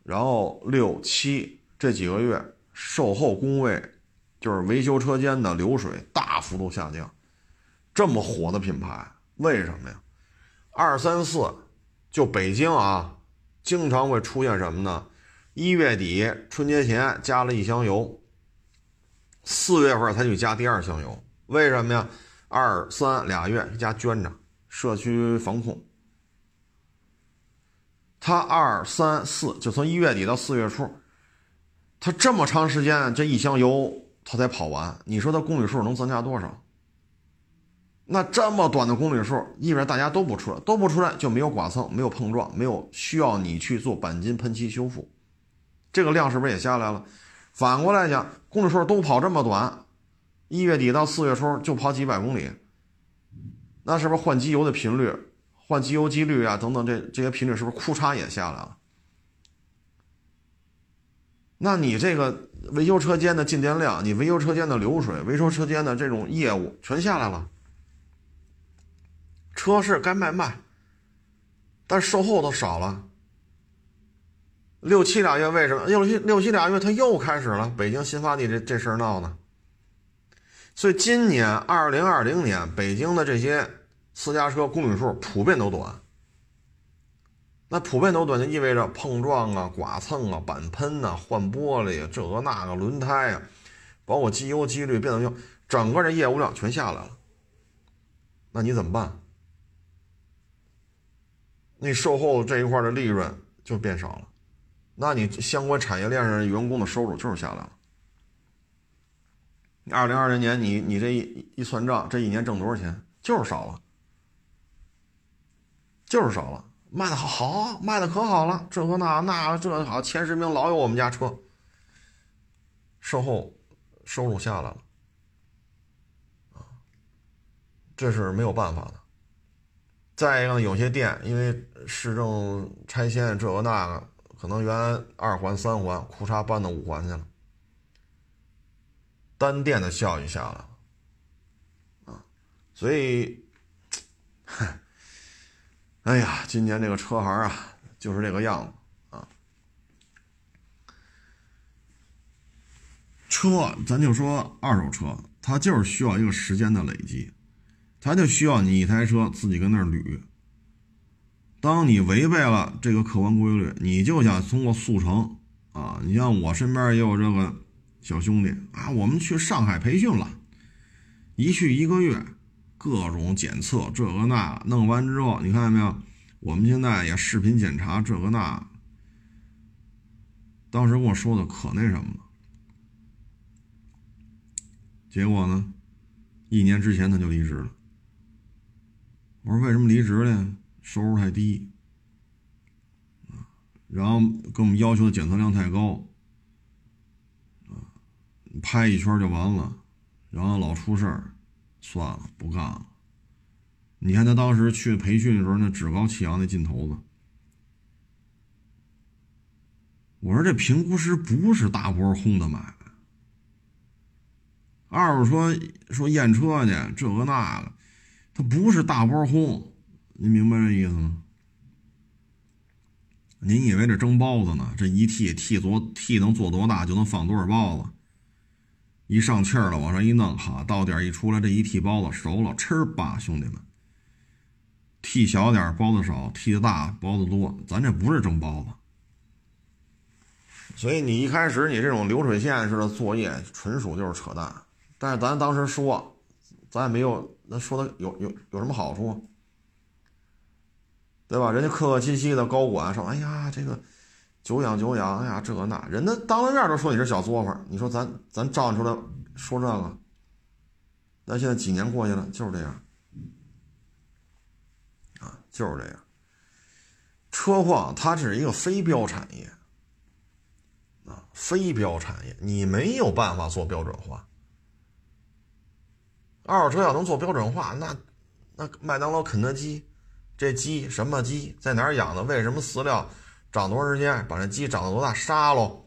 然后六七这几个月售后工位，就是维修车间的流水大幅度下降。这么火的品牌，为什么呀？二三四，就北京啊，经常会出现什么呢？一月底春节前加了一箱油。四月份才去加第二箱油，为什么呀？二三俩月加捐着，社区防控。他二三四就从一月底到四月初，他这么长时间，这一箱油他才跑完，你说他公里数能增加多少？那这么短的公里数，意味着大家都不出来，都不出来就没有剐蹭，没有碰撞，没有需要你去做钣金喷漆修复，这个量是不是也下来了？反过来讲，公里数都跑这么短，一月底到四月初就跑几百公里，那是不是换机油的频率、换机油机率啊等等这这些频率是不是库嚓也下来了？那你这个维修车间的进电量，你维修车间的流水，维修车间的这种业务全下来了。车是该卖卖，但售后都少了。六七俩月为什么？六七六七俩月他又开始了北京新发地这这事儿闹呢？所以今年二零二零年北京的这些私家车公里数普遍都短。那普遍都短就意味着碰撞啊、剐蹭啊、板喷呐、换玻璃啊、这个那个轮胎啊，包括机油、机滤、变速箱，整个这业务量全下来了。那你怎么办？那售后这一块的利润就变少了，那你相关产业链上员工的收入就是下来了。二零二零年你你这一一算账，这一年挣多少钱？就是少了，就是少了。卖的好好，卖的可好了，这个那那这好，前十名老有我们家车。售后收入下来了，啊，这是没有办法的。再一个，有些店因为市政拆迁，这个那个，可能原二环三环，裤衩搬到五环去了，单店的效益下来了，啊，所以，嗨。哎呀，今年这个车行啊，就是这个样子啊。车，咱就说二手车，它就是需要一个时间的累积，它就需要你一台车自己跟那儿捋。当你违背了这个客观规律，你就想通过速成啊，你像我身边也有这个小兄弟啊，我们去上海培训了，一去一个月。各种检测，这个那弄完之后，你看见没有？我们现在也视频检查这个那。当时跟我说的可那什么了，结果呢，一年之前他就离职了。我说为什么离职呢？收入太低，然后跟我们要求的检测量太高，拍一圈就完了，然后老出事儿。算了，不干了。你看他当时去培训的时候，那趾高气扬那劲头子。我说这评估师不是大波轰的买。二手车说验车去，这个那个，他不是大波轰。您明白这意思吗？您以为这蒸包子呢？这一屉屉多屉能做多大，就能放多少包子？一上气儿了，往上一弄，哈，到点一出来，这一屉包子熟了，吃吧，兄弟们。屉小点包子少；屉大，包子多。咱这不是蒸包子，所以你一开始你这种流水线式的作业，纯属就是扯淡。但是咱当时说，咱也没有那说的有有有什么好处，对吧？人家客客气气的高管说：“哎呀，这个。”久仰久仰，哎呀，这那，人家当了面都说你是小作坊，你说咱咱站出来说这个，那现在几年过去了，就是这样，啊，就是这样。车况它是一个非标产业，啊，非标产业，你没有办法做标准化。二手车要能做标准化，那那麦当劳、肯德基，这鸡什么鸡，在哪儿养的？为什么饲料？长多长时间？把这鸡长到多大？杀喽，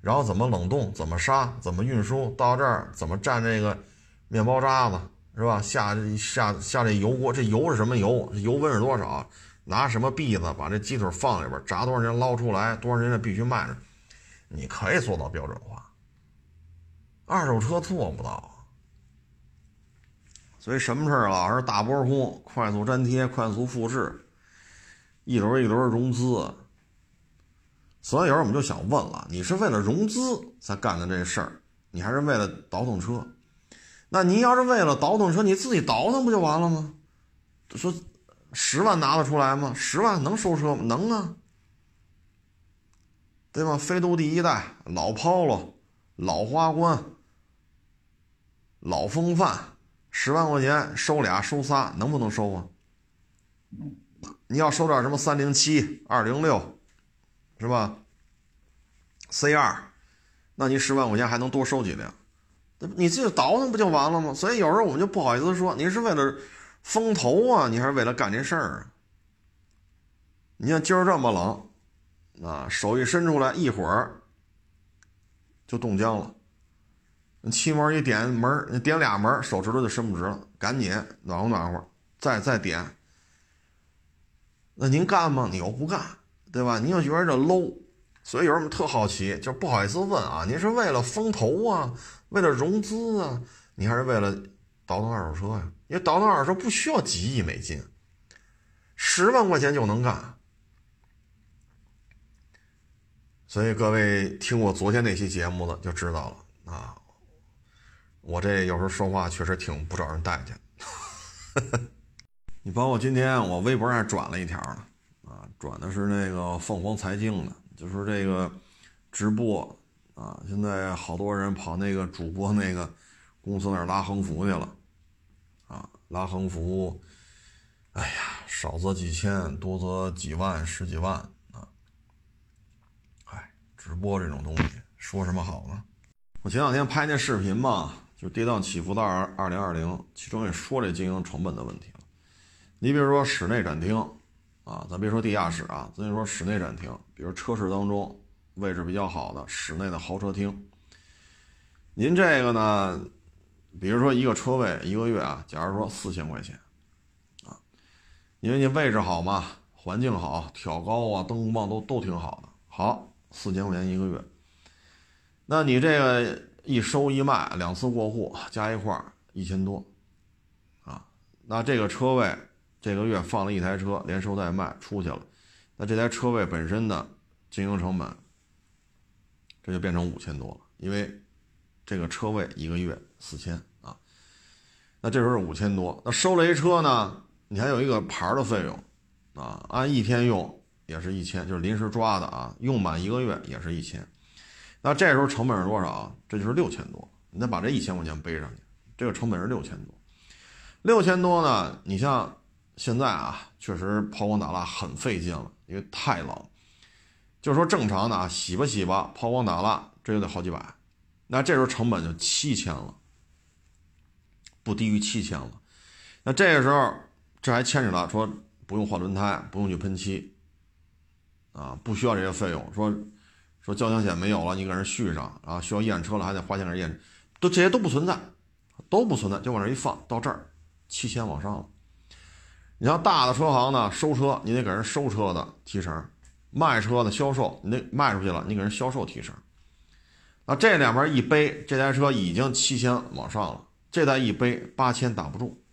然后怎么冷冻？怎么杀？怎么运输到这儿？怎么蘸这个面包渣子？是吧？下下下这油锅，这油是什么油？油温是多少？拿什么篦子把这鸡腿放里边？炸多少时间捞出来？多长时间必须卖着？你可以做到标准化，二手车做不到。所以什么事儿老是大波空，快速粘贴，快速复制，一轮一轮融资。所以有时候我们就想问了：你是为了融资才干的这事儿，你还是为了倒腾车？那你要是为了倒腾车，你自己倒腾不就完了吗？说十万拿得出来吗？十万能收车吗？能啊，对吧？飞度第一代老 Polo、老花冠、老风范，十万块钱收俩收仨，能不能收啊？你要收点什么三零七、二零六？是吧？C 二，那您十万块钱还能多收几辆？你自己倒腾不就完了吗？所以有时候我们就不好意思说，您是为了风投啊，你还是为了干这事儿啊？你像今儿这么冷，啊，手一伸出来，一会儿就冻僵了。气门一点门，点俩门，手指头就伸不直了，赶紧暖和暖和，再再点。那您干吗？你又不干，对吧？您又觉得这 low，所以有人特好奇，就不好意思问啊，您是为了风投啊，为了融资啊，你还是为了倒腾二手车呀？因为倒腾二手车不需要几亿美金，十万块钱就能干。所以各位听我昨天那期节目的就知道了啊。我这有时候说话确实挺不招人待见。[laughs] 你包括今天我微博上转了一条呢，转的是那个凤凰财经的，就是这个直播啊，现在好多人跑那个主播那个公司那儿拉横幅去了，啊，拉横幅，哎呀，少则几千，多则几万、十几万啊。哎，直播这种东西说什么好呢？我前两天拍那视频嘛。就跌宕起伏到二二零二零，其中也说这经营成本的问题了。你比如说室内展厅，啊，咱别说地下室啊，咱就说室内展厅，比如车市当中位置比较好的室内的豪车厅，您这个呢，比如说一个车位一个月啊，假如说四千块钱，啊，因为你位置好嘛，环境好，挑高啊，灯光棒都都挺好的，好，四千块钱一个月，那你这个。一收一卖，两次过户加一块儿一千多，啊，那这个车位这个月放了一台车，连收带卖出去了，那这台车位本身的经营成本，这就变成五千多了，因为这个车位一个月四千啊，那这时候是五千多，那收了一车呢，你还有一个牌的费用，啊，按一天用也是一千，就是临时抓的啊，用满一个月也是一千。那这时候成本是多少？这就是六千多。你再把这一千块钱背上去，这个成本是六千多。六千多呢？你像现在啊，确实抛光打蜡很费劲了，因为太冷。就是说正常的啊，洗吧洗吧，抛光打蜡，这就得好几百。那这时候成本就七千了，不低于七千了。那这个时候，这还牵扯到说不用换轮胎，不用去喷漆，啊，不需要这些费用。说。说交强险没有了，你给人续上啊？需要验车了，还得花钱给人验，都这些都不存在，都不存在，就往这一放，到这儿七千往上了。你像大的车行呢，收车你得给人收车的提成，卖车的销售你得卖出去了，你给人销售提成。那这两边一背，这台车已经七千往上了，这台一背八千打不住。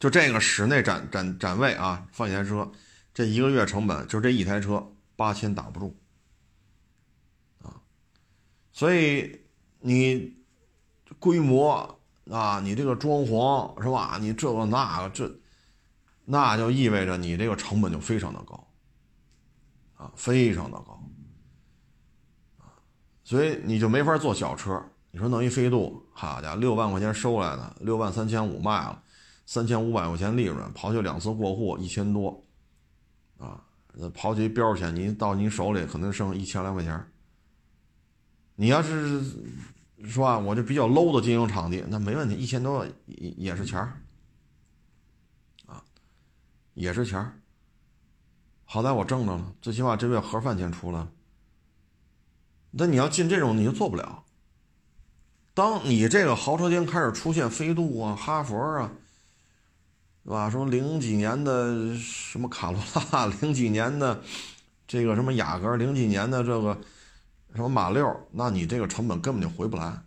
就这个室内展展展位啊，放一台车，这一个月成本就这一台车八千打不住啊。所以你规模啊，你这个装潢是吧？你这个那个这，那就意味着你这个成本就非常的高啊，非常的高啊，所以你就没法做小车。你说弄一飞度，好家伙，六万块钱收来的，六万三千五卖了，三千五百块钱利润，刨去两次过户一千多啊，那刨去标钱，你到你手里可能剩一千来块钱。你要是是吧，我这比较 low 的经营场地，那没问题，一千多也也是钱儿，啊，也是钱儿。好在我挣着了，最起码这月盒饭钱出来了。那你要进这种，你就做不了。当你这个豪车间开始出现飞度啊、哈佛啊，是吧？说零几年的什么卡罗拉，零几年的这个什么雅阁，零几年的这个。什么马六？那你这个成本根本就回不来，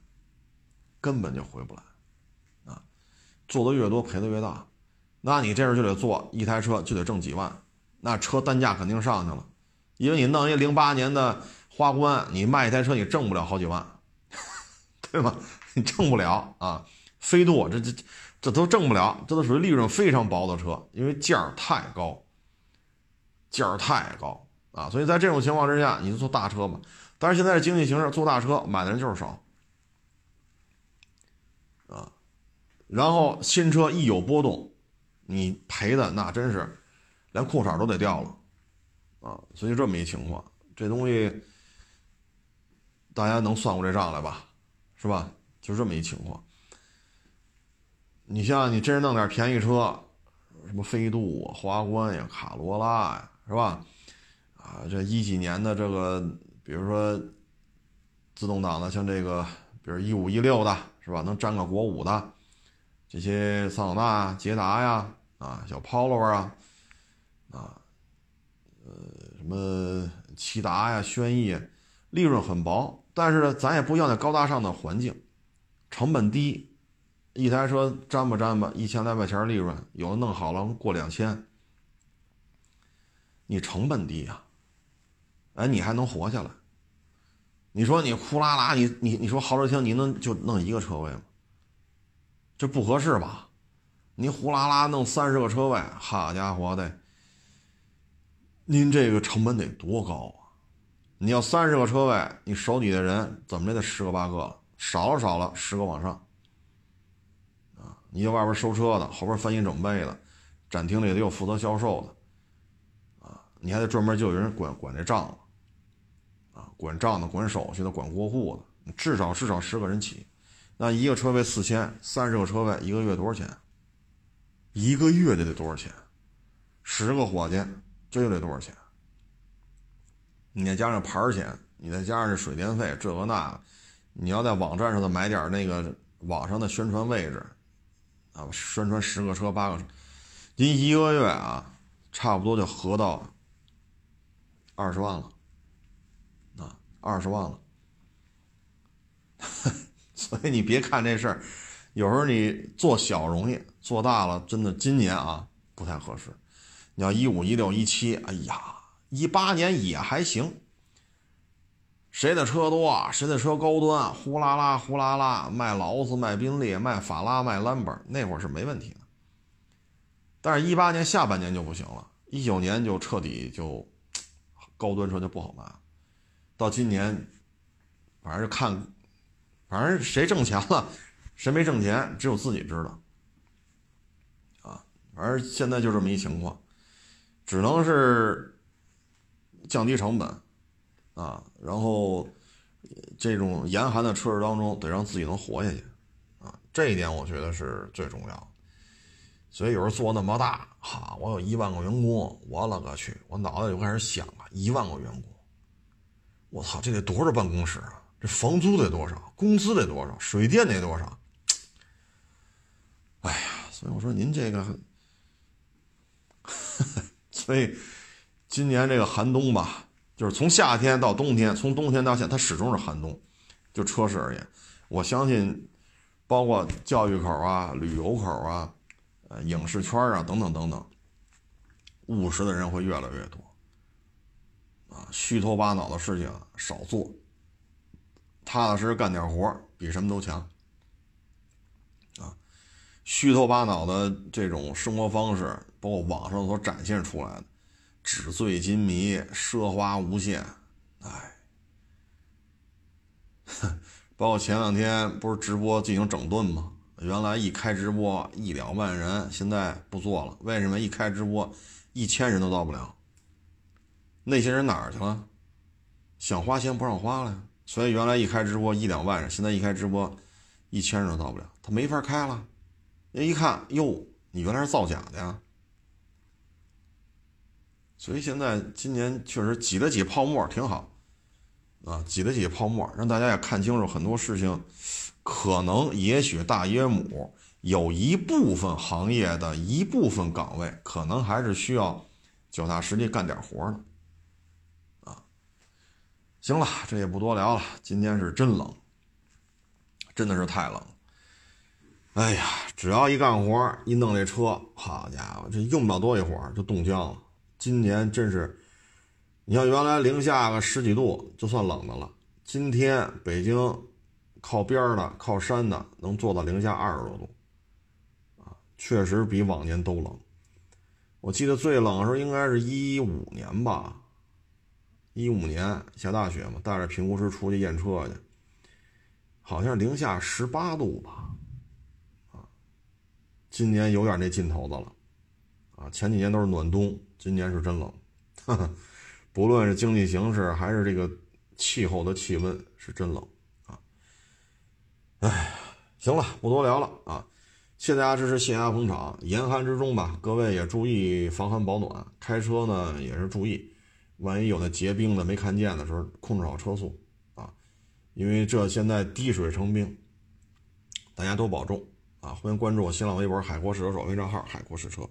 根本就回不来，啊，做的越多赔的越大，那你这时候就得做一台车就得挣几万，那车单价肯定上去了，因为你弄一零八年的花冠，你卖一台车你挣不了好几万，[laughs] 对吧？你挣不了啊，飞度这这这都挣不了，这都属于利润非常薄的车，因为价儿太高，价儿太高啊，所以在这种情况之下，你就做大车吧。但是现在的经济形势，坐大车买的人就是少，啊，然后新车一有波动，你赔的那真是连裤衩都得掉了，啊，所以这么一情况，这东西大家能算过这账来吧？是吧？就这么一情况。你像你真是弄点便宜车，什么飞度、华冠呀、卡罗拉呀，是吧？啊，这一几年的这个。比如说，自动挡的，像这个，比如一五一六的，是吧？能占个国五的，这些桑塔纳、捷达呀，啊，小 Polo 啊，啊，呃，什么骐达呀、轩逸，利润很薄，但是呢，咱也不要那高大上的环境，成本低，一台车沾吧沾吧，一千来块钱利润，有的弄好了过两千，你成本低呀。哎，你还能活下来？你说你呼啦啦，你你你说豪车厅你能就弄一个车位吗？这不合适吧？你呼啦啦弄三十个车位，好家伙的，您这个成本得多高啊！你要三十个车位，你手底下人怎么着得十个八个了，少了少了十个往上啊！你在外边收车的，后边翻新整备的，展厅里得有负责销售的啊，你还得专门就有人管管这账了。管账的、管手续的、管过户的，至少至少十个人起，那一个车位四千，三十个车位一个月多少钱？一个月得得多少钱？十个伙计，这又得多少钱？你再加上牌钱，你再加上这水电费，这个那个，你要在网站上头买点那个网上的宣传位置，啊，宣传十个车八个车，您一个月啊，差不多就合到二十万了。二十万了，[laughs] 所以你别看这事儿，有时候你做小容易，做大了真的今年啊不太合适。你要一五一六一七，哎呀，一八年也还行。谁的车多啊，谁的车高端，呼啦啦呼啦啦卖劳斯卖宾利卖法拉卖兰博，那会儿是没问题的。但是，一八年下半年就不行了，一九年就彻底就 [tsk] 高端车就不好卖了。到今年，反正就看，反正谁挣钱了，谁没挣钱，只有自己知道。啊，反正现在就这么一情况，只能是降低成本，啊，然后这种严寒的车市当中，得让自己能活下去，啊，这一点我觉得是最重要。所以有时候做那么大，哈，我有一万个员工，我勒个去，我脑袋就开始想了，一万个员工。我操，这得多少办公室啊？这房租得多少？工资得多少？水电得多少？哎呀，所以我说您这个，[laughs] 所以今年这个寒冬吧，就是从夏天到冬天，从冬天到现，它始终是寒冬。就车市而言，我相信，包括教育口啊、旅游口啊、呃影视圈啊等等等等，务实的人会越来越多。虚头巴脑的事情少做，踏踏实实干点活比什么都强。啊，虚头巴脑的这种生活方式，包括网上所展现出来的纸醉金迷、奢华无限，哎，[laughs] 包括前两天不是直播进行整顿吗？原来一开直播一两万人，现在不做了，为什么？一开直播一千人都到不了。那些人哪儿去了？想花钱不让花了呀！所以原来一开直播一两万人，现在一开直播，一千人都到不了，他没法开了。人一看，哟，你原来是造假的呀！所以现在今年确实挤了挤泡沫，挺好啊，挤了挤泡沫，让大家也看清楚很多事情，可能也许大约母有一部分行业的一部分岗位，可能还是需要脚踏实地干点活的。行了，这也不多聊了。今天是真冷，真的是太冷。哎呀，只要一干活一弄这车，好家伙，这用不了多一会儿就冻僵了。今年真是，你像原来零下个十几度就算冷的了，今天北京靠边的、靠山的能做到零下二十多度，啊，确实比往年都冷。我记得最冷的时候应该是一五年吧。一五年下大雪嘛，带着评估师出去验车去，好像零下十八度吧，啊，今年有点那劲头子了，啊，前几年都是暖冬，今年是真冷，哈哈不论是经济形势还是这个气候的气温是真冷啊，哎，行了，不多聊了啊，谢谢大家支持，谢谢大家捧场，严寒之中吧，各位也注意防寒保暖，开车呢也是注意。万一有那结冰的没看见的时候，控制好车速啊！因为这现在滴水成冰，大家都保重啊！欢迎关注我新浪微博“海阔试车手”微账号“海阔试车”。